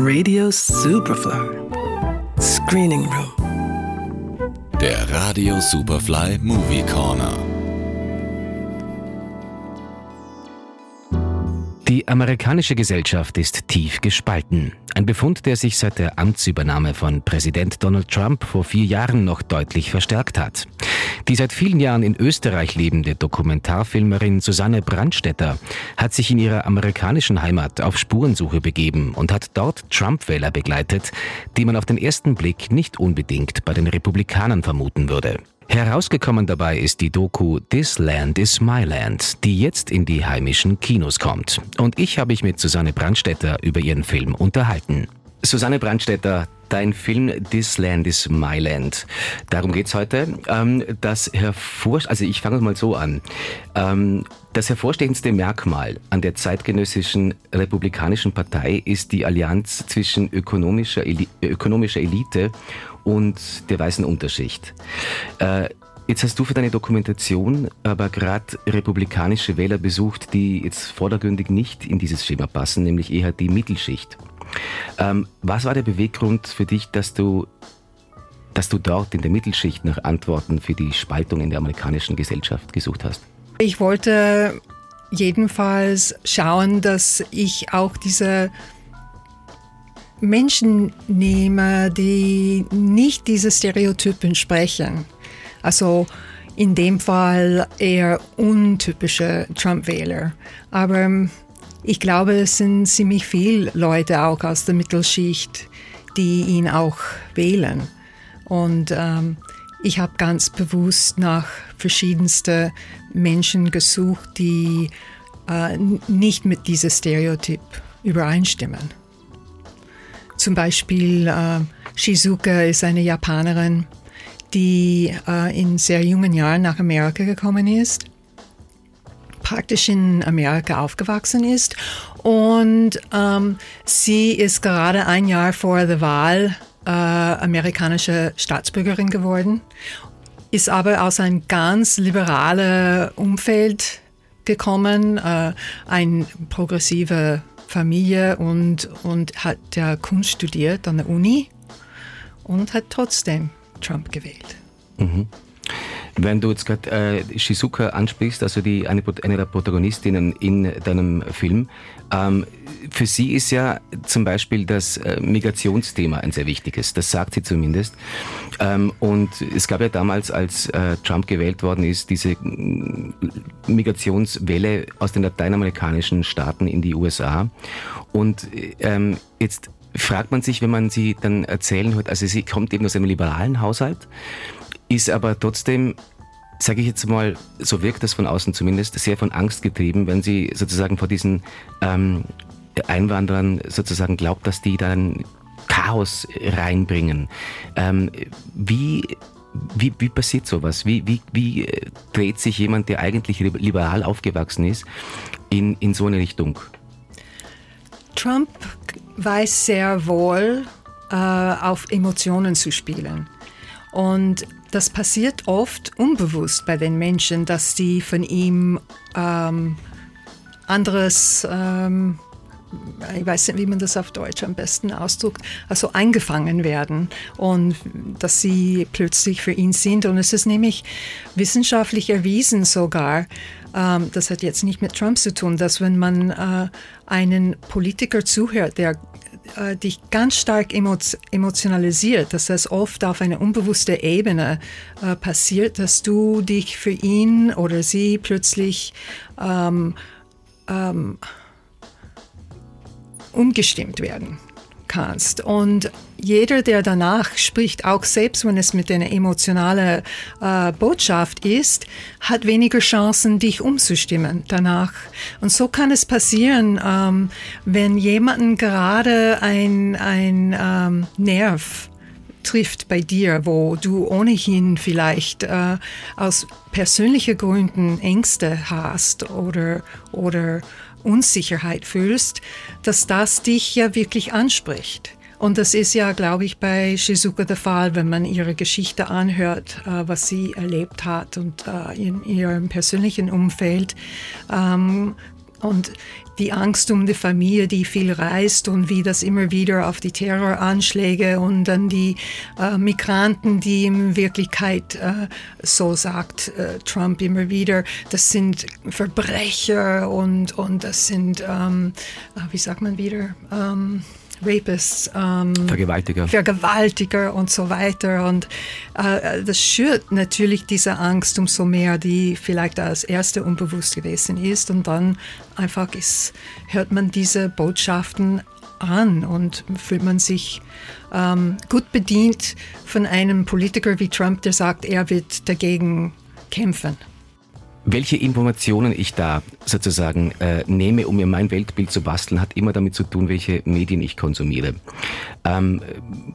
Radio Superfly. Screening Room. Der Radio Superfly Movie Corner. Die amerikanische Gesellschaft ist tief gespalten. Ein Befund, der sich seit der Amtsübernahme von Präsident Donald Trump vor vier Jahren noch deutlich verstärkt hat. Die seit vielen Jahren in Österreich lebende Dokumentarfilmerin Susanne Brandstetter hat sich in ihrer amerikanischen Heimat auf Spurensuche begeben und hat dort Trump-Wähler begleitet, die man auf den ersten Blick nicht unbedingt bei den Republikanern vermuten würde. Herausgekommen dabei ist die Doku This Land is My Land, die jetzt in die heimischen Kinos kommt. Und ich habe mich mit Susanne Brandstetter über ihren Film unterhalten. Susanne Brandstetter, dein Film This Land is My Land. Darum geht's heute. Ähm, das hervor, also ich fange mal so an. Ähm, das hervorstehendste Merkmal an der zeitgenössischen republikanischen Partei ist die Allianz zwischen ökonomischer, Eli ökonomischer Elite und der weißen Unterschicht. Äh, Jetzt hast du für deine Dokumentation aber gerade republikanische Wähler besucht, die jetzt vordergründig nicht in dieses Schema passen, nämlich eher die Mittelschicht. Ähm, was war der Beweggrund für dich, dass du, dass du dort in der Mittelschicht nach Antworten für die Spaltung in der amerikanischen Gesellschaft gesucht hast? Ich wollte jedenfalls schauen, dass ich auch diese Menschen nehme, die nicht diese Stereotypen sprechen. Also in dem Fall eher untypische Trump-Wähler. Aber ich glaube, es sind ziemlich viele Leute auch aus der Mittelschicht, die ihn auch wählen. Und ähm, ich habe ganz bewusst nach verschiedensten Menschen gesucht, die äh, nicht mit diesem Stereotyp übereinstimmen. Zum Beispiel äh, Shizuka ist eine Japanerin, die äh, in sehr jungen Jahren nach Amerika gekommen ist, praktisch in Amerika aufgewachsen ist und ähm, sie ist gerade ein Jahr vor der Wahl äh, amerikanische Staatsbürgerin geworden, ist aber aus einem ganz liberalen Umfeld gekommen, äh, ein progressive Familie und, und hat ja Kunst studiert an der Uni und hat trotzdem Trump gewählt. Mhm. Wenn du jetzt gerade äh, Shizuka ansprichst, also die, eine, eine der Protagonistinnen in deinem Film, ähm, für sie ist ja zum Beispiel das äh, Migrationsthema ein sehr wichtiges, das sagt sie zumindest. Ähm, und es gab ja damals, als äh, Trump gewählt worden ist, diese mm, Migrationswelle aus den lateinamerikanischen Staaten in die USA. Und ähm, jetzt fragt man sich, wenn man sie dann erzählen hört, also sie kommt eben aus einem liberalen Haushalt, ist aber trotzdem, sage ich jetzt mal, so wirkt das von außen zumindest, sehr von Angst getrieben, wenn sie sozusagen vor diesen ähm, Einwanderern sozusagen glaubt, dass die dann Chaos reinbringen. Ähm, wie wie, wie passiert sowas? Wie, wie, wie äh, dreht sich jemand, der eigentlich liberal aufgewachsen ist, in, in so eine Richtung? Trump weiß sehr wohl, äh, auf Emotionen zu spielen. Und das passiert oft unbewusst bei den Menschen, dass die von ihm ähm, anderes, ähm, ich weiß nicht, wie man das auf Deutsch am besten ausdrückt, also eingefangen werden und dass sie plötzlich für ihn sind. Und es ist nämlich wissenschaftlich erwiesen sogar, ähm, das hat jetzt nicht mit Trump zu tun, dass wenn man äh, einen Politiker zuhört, der äh, dich ganz stark emotionalisiert, dass das oft auf einer unbewussten Ebene äh, passiert, dass du dich für ihn oder sie plötzlich ähm, ähm, umgestimmt werden kannst. Und jeder, der danach spricht, auch selbst wenn es mit einer emotionalen äh, Botschaft ist, hat weniger Chancen, dich umzustimmen danach. Und so kann es passieren, ähm, wenn jemanden gerade ein, ein ähm, Nerv trifft bei dir, wo du ohnehin vielleicht äh, aus persönlichen Gründen Ängste hast oder, oder Unsicherheit fühlst, dass das dich ja wirklich anspricht. Und das ist ja, glaube ich, bei Shizuka der Fall, wenn man ihre Geschichte anhört, äh, was sie erlebt hat und äh, in ihrem persönlichen Umfeld, ähm, und die Angst um die Familie, die viel reist und wie das immer wieder auf die Terroranschläge und dann die äh, Migranten, die in Wirklichkeit, äh, so sagt äh, Trump immer wieder, das sind Verbrecher und, und das sind, ähm, äh, wie sagt man wieder, ähm, Rapists, ähm, Vergewaltiger. Vergewaltiger und so weiter. Und äh, das schürt natürlich diese Angst umso mehr, die vielleicht als erste unbewusst gewesen ist. Und dann einfach ist, hört man diese Botschaften an und fühlt man sich ähm, gut bedient von einem Politiker wie Trump, der sagt, er wird dagegen kämpfen. Welche Informationen ich da sozusagen äh, nehme, um mir mein Weltbild zu basteln, hat immer damit zu tun, welche Medien ich konsumiere. Ähm,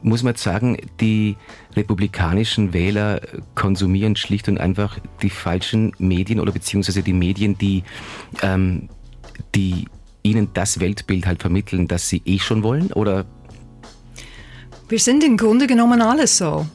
muss man sagen, die republikanischen Wähler konsumieren schlicht und einfach die falschen Medien oder beziehungsweise die Medien, die, ähm, die ihnen das Weltbild halt vermitteln, das sie eh schon wollen? Oder? Wir sind im Grunde genommen alle so,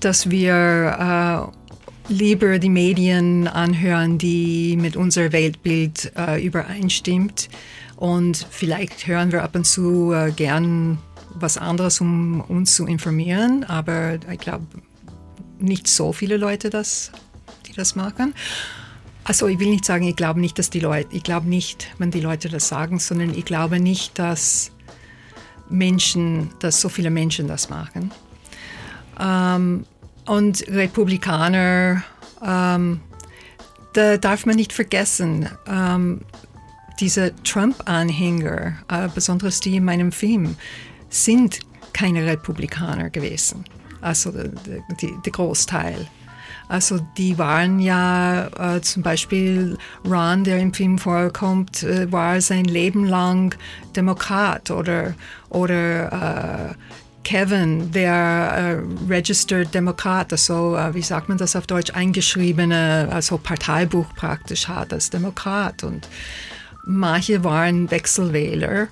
dass wir äh, lieber die Medien anhören, die mit unserem Weltbild äh, übereinstimmt. Und vielleicht hören wir ab und zu äh, gern was anderes, um uns zu informieren. Aber ich glaube, nicht so viele Leute, das, die das machen. Also ich will nicht sagen, ich glaube nicht, dass die Leute, ich glaube nicht, wenn die Leute das sagen, sondern ich glaube nicht, dass Menschen, dass so viele Menschen das machen. Ähm, und Republikaner, ähm, da darf man nicht vergessen, ähm, diese Trump-Anhänger, äh, besonders die in meinem Film, sind keine Republikaner gewesen. Also der, der Großteil. Also die waren ja äh, zum Beispiel Ron, der im Film vorkommt, äh, war sein Leben lang Demokrat oder, oder äh, Kevin, der äh, Registered Demokrat, also äh, wie sagt man das auf Deutsch, eingeschriebene, also Parteibuch praktisch hat als Demokrat. Und manche waren Wechselwähler,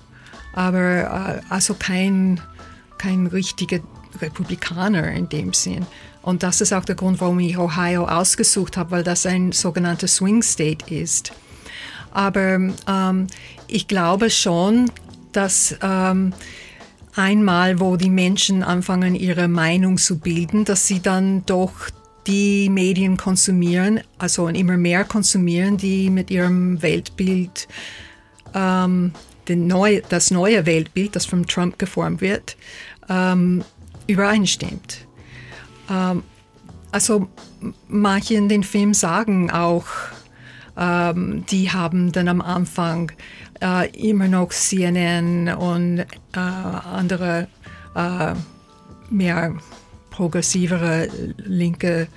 aber äh, also kein, kein richtiger Republikaner in dem Sinn. Und das ist auch der Grund, warum ich Ohio ausgesucht habe, weil das ein sogenannter Swing State ist. Aber ähm, ich glaube schon, dass ähm, einmal, wo die Menschen anfangen, ihre Meinung zu bilden, dass sie dann doch die Medien konsumieren, also immer mehr konsumieren, die mit ihrem Weltbild, ähm, neu, das neue Weltbild, das von Trump geformt wird, ähm, übereinstimmt. Ähm, also manche in den Film sagen auch, ähm, die haben dann am Anfang äh, immer noch CNN und äh, andere äh, mehr progressivere linke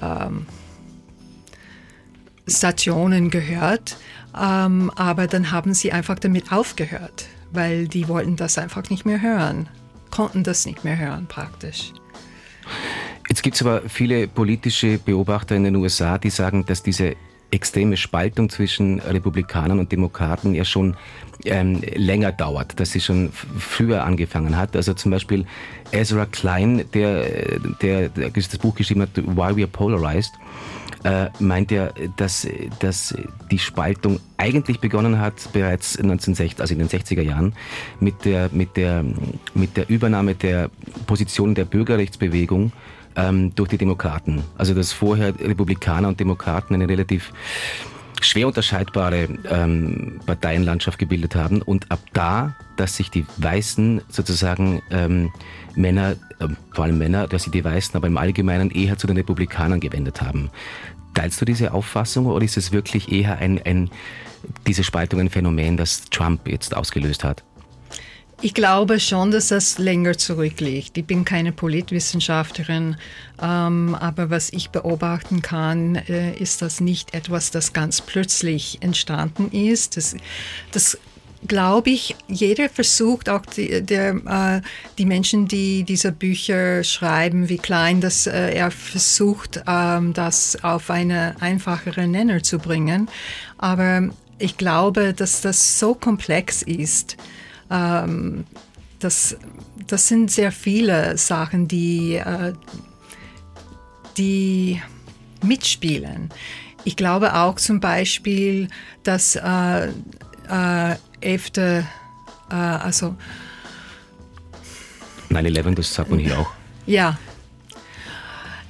ähm, Stationen gehört, ähm, aber dann haben sie einfach damit aufgehört, weil die wollten das einfach nicht mehr hören, konnten das nicht mehr hören praktisch. Jetzt gibt es aber viele politische Beobachter in den USA, die sagen, dass diese extreme Spaltung zwischen Republikanern und Demokraten ja schon ähm, länger dauert, dass sie schon früher angefangen hat. Also zum Beispiel Ezra Klein, der, der, der das Buch geschrieben hat, Why We Are Polarized, äh, meint ja, dass, dass die Spaltung eigentlich begonnen hat bereits 1960, also in den 60er Jahren mit der, mit der, mit der Übernahme der Position der Bürgerrechtsbewegung ähm, durch die Demokraten. Also dass vorher Republikaner und Demokraten eine relativ schwer unterscheidbare ähm, Parteienlandschaft gebildet haben und ab da, dass sich die weißen sozusagen ähm, Männer, äh, vor allem Männer, dass sie die Weißen aber im Allgemeinen eher zu den Republikanern gewendet haben. Teilst du diese Auffassung oder ist es wirklich eher ein, ein diese Spaltung ein Phänomen, das Trump jetzt ausgelöst hat? Ich glaube schon, dass das länger zurückliegt. Ich bin keine Politwissenschaftlerin, ähm, aber was ich beobachten kann, äh, ist das nicht etwas, das ganz plötzlich entstanden ist. Das, das glaube ich, jeder versucht, auch die, der, äh, die Menschen, die diese Bücher schreiben, wie klein, dass äh, er versucht, ähm, das auf eine einfachere Nenner zu bringen. Aber ich glaube, dass das so komplex ist, ähm, das, das sind sehr viele Sachen, die, äh, die mitspielen. Ich glaube auch zum Beispiel, dass äh, äh, 11. Äh, also 9-11, das sagt man hier auch. Ja,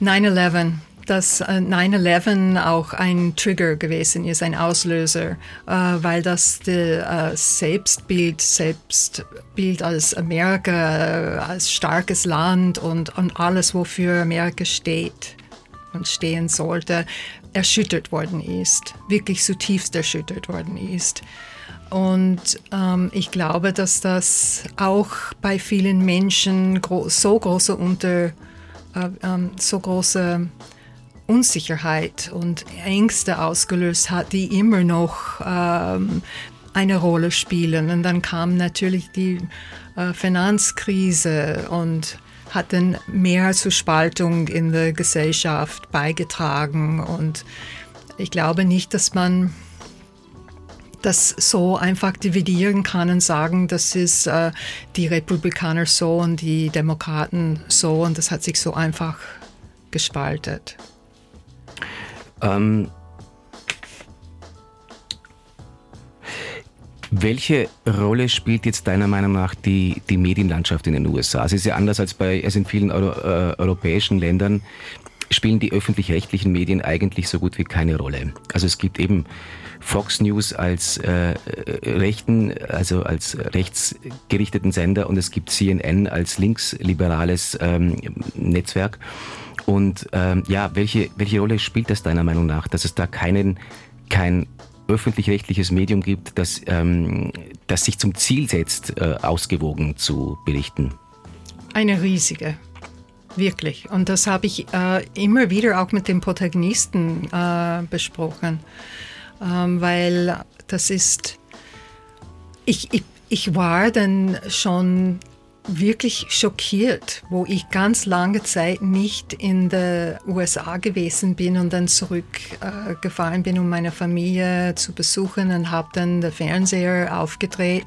9-11 dass 9-11 äh, auch ein Trigger gewesen ist, ein Auslöser, äh, weil das das äh, Selbstbild, Selbstbild als Amerika, als starkes Land und, und alles, wofür Amerika steht und stehen sollte, erschüttert worden ist, wirklich zutiefst erschüttert worden ist. Und ähm, ich glaube, dass das auch bei vielen Menschen gro so große unter äh, ähm, so große Unsicherheit und Ängste ausgelöst hat, die immer noch ähm, eine Rolle spielen. Und dann kam natürlich die äh, Finanzkrise und hat dann mehr zur Spaltung in der Gesellschaft beigetragen. Und ich glaube nicht, dass man das so einfach dividieren kann und sagen, das ist äh, die Republikaner so und die Demokraten so und das hat sich so einfach gespaltet. Ähm, welche Rolle spielt jetzt deiner Meinung nach die, die Medienlandschaft in den USA? Es ist ja anders als, bei, als in vielen Euro, äh, europäischen Ländern spielen die öffentlich-rechtlichen Medien eigentlich so gut wie keine Rolle. Also es gibt eben Fox News als äh, rechten, also als rechtsgerichteten Sender und es gibt CNN als linksliberales ähm, Netzwerk. Und ähm, ja, welche, welche Rolle spielt das deiner Meinung nach, dass es da keinen, kein öffentlich-rechtliches Medium gibt, das, ähm, das sich zum Ziel setzt, äh, ausgewogen zu berichten? Eine riesige. Wirklich. Und das habe ich äh, immer wieder auch mit den Protagonisten äh, besprochen, ähm, weil das ist, ich, ich, ich war dann schon wirklich schockiert, wo ich ganz lange Zeit nicht in den USA gewesen bin und dann zurückgefahren äh, bin, um meine Familie zu besuchen und habe dann den Fernseher aufgedreht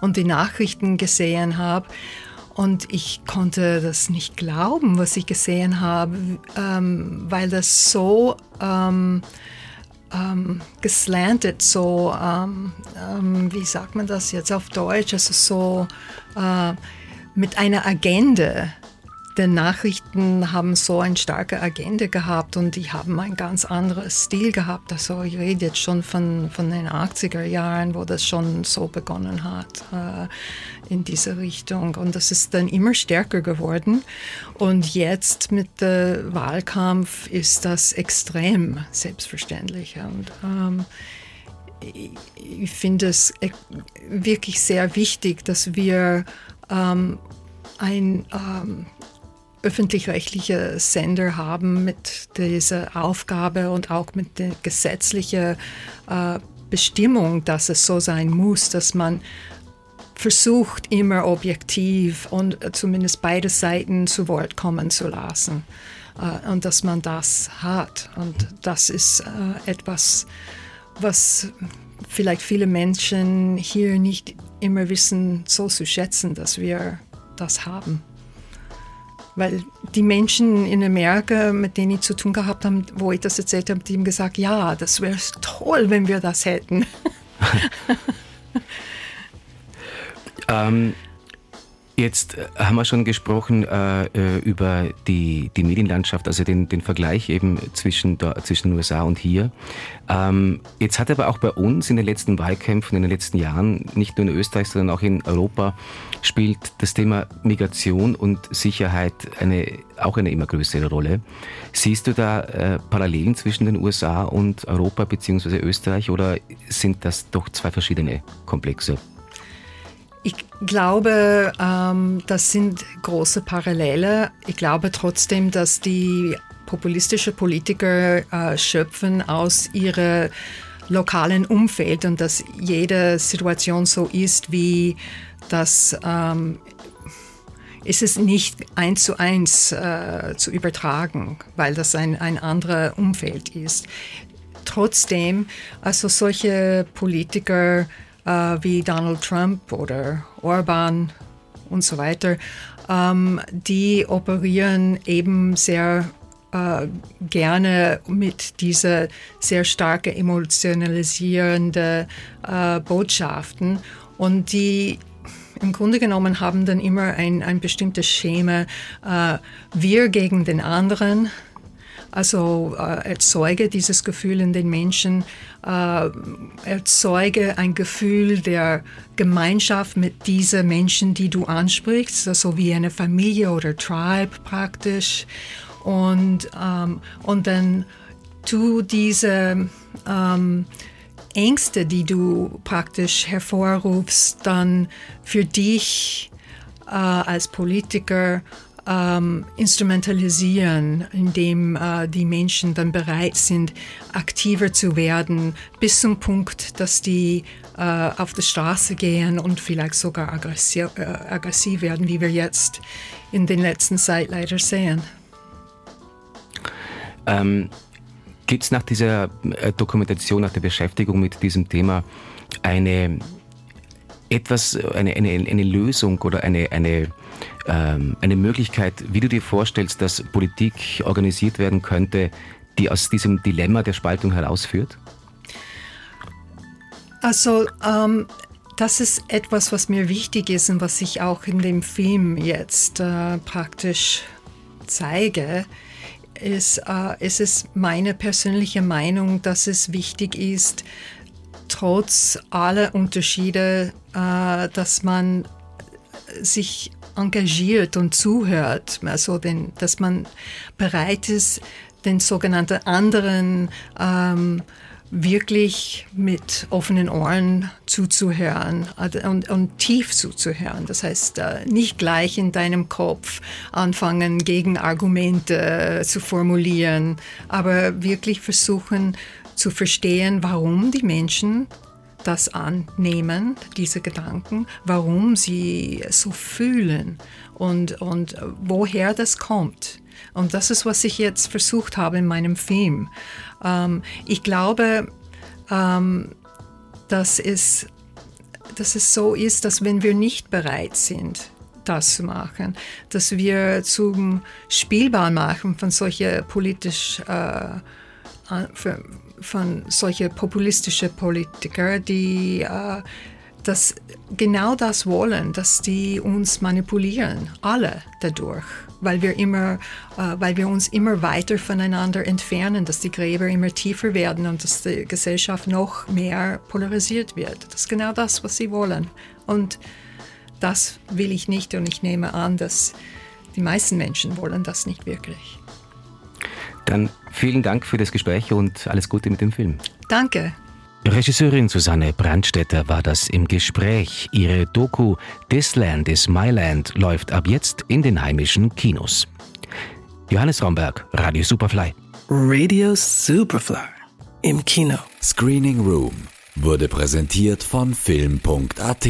und die Nachrichten gesehen habe. Und ich konnte das nicht glauben, was ich gesehen habe, ähm, weil das so ähm, ähm, geslantet, so, ähm, ähm, wie sagt man das jetzt auf Deutsch, also so äh, mit einer Agenda denn Nachrichten haben so eine starke Agenda gehabt und die haben ein ganz anderes Stil gehabt. Also ich rede jetzt schon von, von den 80er Jahren, wo das schon so begonnen hat äh, in diese Richtung. Und das ist dann immer stärker geworden. Und jetzt mit dem Wahlkampf ist das extrem selbstverständlich. Und ähm, ich finde es wirklich sehr wichtig, dass wir ähm, ein ähm, öffentlich-rechtliche Sender haben mit dieser Aufgabe und auch mit der gesetzlichen äh, Bestimmung, dass es so sein muss, dass man versucht, immer objektiv und zumindest beide Seiten zu Wort kommen zu lassen. Äh, und dass man das hat. Und das ist äh, etwas, was vielleicht viele Menschen hier nicht immer wissen, so zu schätzen, dass wir das haben. Weil die Menschen in Amerika, mit denen ich zu tun gehabt habe, wo ich das erzählt habe, die haben gesagt, ja, das wäre toll, wenn wir das hätten. ähm, Jetzt äh, haben wir schon gesprochen äh, äh, über die, die Medienlandschaft, also den, den Vergleich eben zwischen, da, zwischen den USA und hier. Ähm, jetzt hat aber auch bei uns in den letzten Wahlkämpfen, in den letzten Jahren, nicht nur in Österreich, sondern auch in Europa, spielt das Thema Migration und Sicherheit eine, auch eine immer größere Rolle. Siehst du da äh, Parallelen zwischen den USA und Europa bzw. Österreich oder sind das doch zwei verschiedene Komplexe? Ich glaube, ähm, das sind große Parallele. Ich glaube trotzdem, dass die populistischen Politiker äh, schöpfen aus ihrem lokalen Umfeld und dass jede Situation so ist, wie das ähm, ist es nicht eins zu eins äh, zu übertragen, weil das ein, ein anderes Umfeld ist. Trotzdem, also solche Politiker wie Donald Trump oder Orban und so weiter, ähm, die operieren eben sehr äh, gerne mit dieser sehr starke emotionalisierende äh, Botschaften. Und die im Grunde genommen haben dann immer ein, ein bestimmtes Schema, äh, wir gegen den anderen, also äh, erzeuge dieses Gefühl in den Menschen, äh, erzeuge ein Gefühl der Gemeinschaft mit diesen Menschen, die du ansprichst, also wie eine Familie oder Tribe praktisch. Und, ähm, und dann tu diese ähm, Ängste, die du praktisch hervorrufst, dann für dich äh, als Politiker ähm, instrumentalisieren, indem äh, die Menschen dann bereit sind, aktiver zu werden, bis zum Punkt, dass die äh, auf die Straße gehen und vielleicht sogar aggressiv, äh, aggressiv werden, wie wir jetzt in den letzten Zeit leider sehen. Ähm, Gibt es nach dieser äh, Dokumentation, nach der Beschäftigung mit diesem Thema eine etwas, eine, eine, eine Lösung oder eine, eine, ähm, eine Möglichkeit, wie du dir vorstellst, dass Politik organisiert werden könnte, die aus diesem Dilemma der Spaltung herausführt? Also ähm, das ist etwas, was mir wichtig ist und was ich auch in dem Film jetzt äh, praktisch zeige ist, äh, es ist meine persönliche Meinung, dass es wichtig ist, trotz aller Unterschiede, äh, dass man sich engagiert und zuhört, also den, dass man bereit ist, den sogenannten anderen ähm, wirklich mit offenen Ohren zuzuhören und, und, tief zuzuhören. Das heißt, äh, nicht gleich in deinem Kopf anfangen, Gegenargumente zu formulieren, aber wirklich versuchen zu verstehen, warum die Menschen das annehmen, diese Gedanken, warum sie so fühlen und, und woher das kommt. Und das ist, was ich jetzt versucht habe in meinem Film. Ähm, ich glaube, ähm, dass, es, dass es so ist, dass wenn wir nicht bereit sind, das zu machen, dass wir zum Spielball machen von solchen politisch äh, von solche populistische Politiker, die äh, das, genau das wollen, dass die uns manipulieren, alle dadurch, weil wir immer, äh, weil wir uns immer weiter voneinander entfernen, dass die Gräber immer tiefer werden und dass die Gesellschaft noch mehr polarisiert wird. Das ist genau das, was sie wollen. Und das will ich nicht und ich nehme an, dass die meisten Menschen wollen das nicht wirklich. Dann vielen Dank für das Gespräch und alles Gute mit dem Film. Danke. Regisseurin Susanne Brandstetter war das im Gespräch. Ihre Doku This Land is My Land läuft ab jetzt in den heimischen Kinos. Johannes Romberg, Radio Superfly. Radio Superfly im Kino. Screening Room wurde präsentiert von Film.at